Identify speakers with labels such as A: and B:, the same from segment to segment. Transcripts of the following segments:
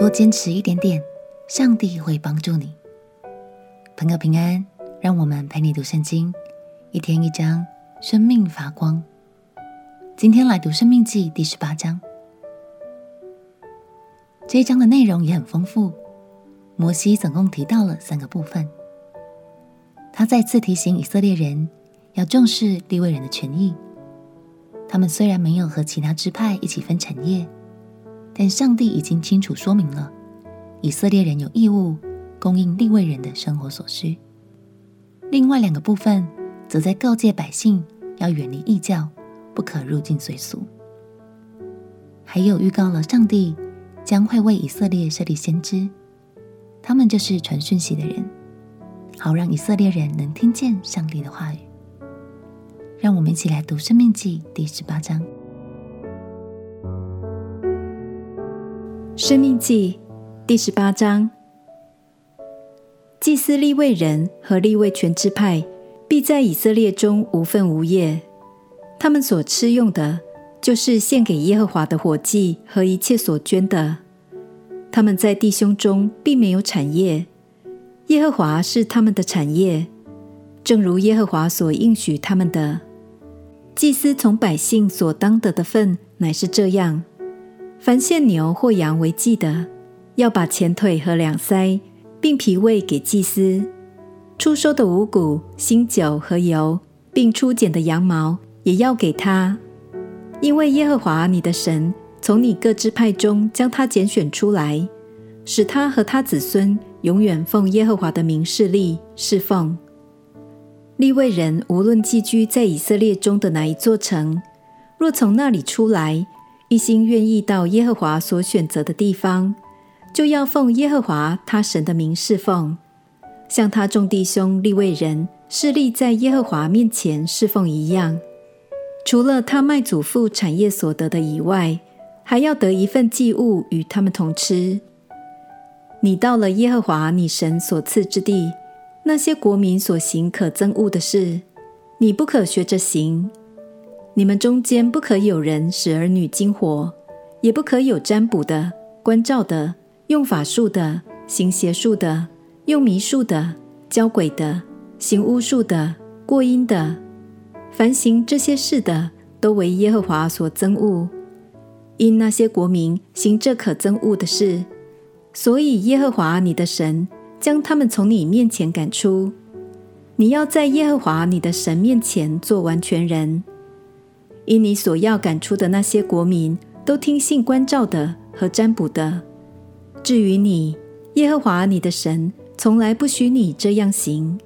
A: 多坚持一点点，上帝会帮助你。朋友平安，让我们陪你读圣经，一天一章，生命发光。今天来读《生命记》第十八章。这一章的内容也很丰富。摩西总共提到了三个部分。他再次提醒以色列人要重视利未人的权益。他们虽然没有和其他支派一起分产业，但上帝已经清楚说明了，以色列人有义务供应利未人的生活所需。另外两个部分则在告诫百姓要远离异教，不可入境随俗，还有预告了上帝将会为以色列设立先知，他们就是传讯息的人，好让以色列人能听见上帝的话语。让我们一起来读《生命记》第十八章。
B: 《生命记》第十八章。祭司立位人和立位权之派必在以色列中无分无业，他们所吃用的，就是献给耶和华的火祭和一切所捐的。他们在弟兄中并没有产业，耶和华是他们的产业，正如耶和华所应许他们的。祭司从百姓所当得的份乃是这样：凡献牛或羊为祭的，要把前腿和两腮。并脾胃给祭司，初收的五谷、新酒和油，并初剪的羊毛也要给他，因为耶和华你的神从你各支派中将他拣选出来，使他和他子孙永远奉耶和华的名侍立侍奉。利未人无论寄居在以色列中的哪一座城，若从那里出来，一心愿意到耶和华所选择的地方。就要奉耶和华他神的名侍奉，像他众弟兄利未人势立在耶和华面前侍奉一样。除了他卖祖父产业所得的以外，还要得一份祭物与他们同吃。你到了耶和华你神所赐之地，那些国民所行可憎恶的事，你不可学着行。你们中间不可有人使儿女惊活，也不可有占卜的、观照的。用法术的，行邪术的，用迷术的，教鬼的，行巫术的，过阴的，凡行这些事的，都为耶和华所憎恶。因那些国民行这可憎恶的事，所以耶和华你的神将他们从你面前赶出。你要在耶和华你的神面前做完全人，因你所要赶出的那些国民，都听信观照的和占卜的。至于你，耶和华你的神从来不许你这样行。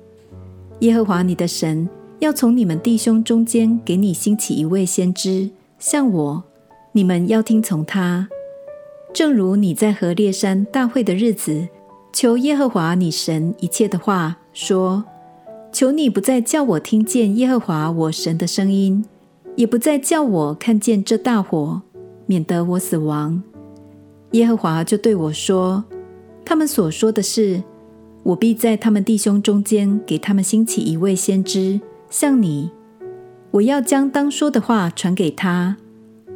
B: 耶和华你的神要从你们弟兄中间给你兴起一位先知，像我，你们要听从他。正如你在何烈山大会的日子，求耶和华你神一切的话，说：求你不再叫我听见耶和华我神的声音，也不再叫我看见这大火，免得我死亡。耶和华就对我说：“他们所说的是，我必在他们弟兄中间给他们兴起一位先知，像你。我要将当说的话传给他，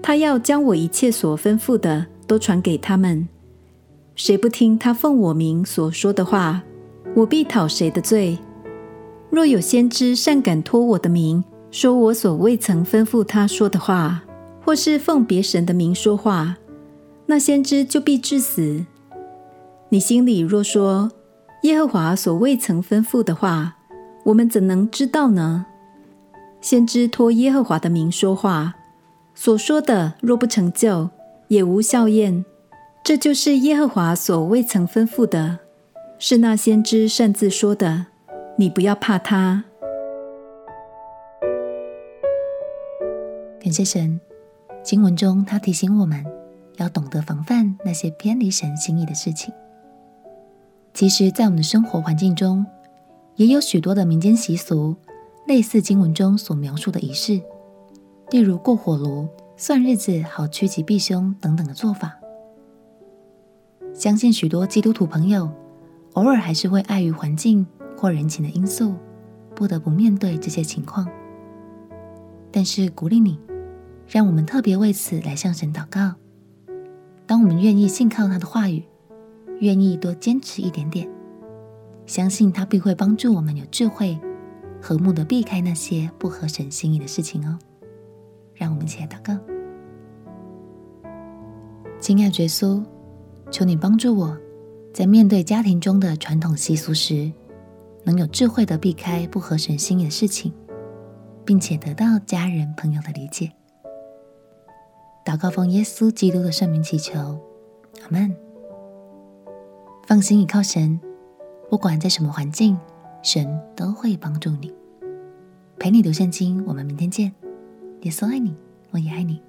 B: 他要将我一切所吩咐的都传给他们。谁不听他奉我名所说的话，我必讨谁的罪。若有先知擅敢托我的名，说我所未曾吩咐他说的话，或是奉别神的名说话。”那先知就必致死。你心里若说耶和华所未曾吩咐的话，我们怎能知道呢？先知托耶和华的名说话，所说的若不成就，也无效验。这就是耶和华所未曾吩咐的，是那先知擅自说的。你不要怕他。
A: 感谢神，经文中他提醒我们。要懂得防范那些偏离神心意的事情。其实，在我们的生活环境中，也有许多的民间习俗，类似经文中所描述的仪式，例如过火炉、算日子、好趋吉避凶等等的做法。相信许多基督徒朋友，偶尔还是会碍于环境或人情的因素，不得不面对这些情况。但是，鼓励你，让我们特别为此来向神祷告。当我们愿意信靠他的话语，愿意多坚持一点点，相信他必会帮助我们有智慧、和睦的避开那些不合神心意的事情哦。让我们一起来祷告。亲爱的耶稣，求你帮助我，在面对家庭中的传统习俗时，能有智慧的避开不合神心意的事情，并且得到家人朋友的理解。祷告奉耶稣基督的圣名祈求，阿门。放心依靠神，不管在什么环境，神都会帮助你。陪你读圣经，我们明天见。耶稣爱你，我也爱你。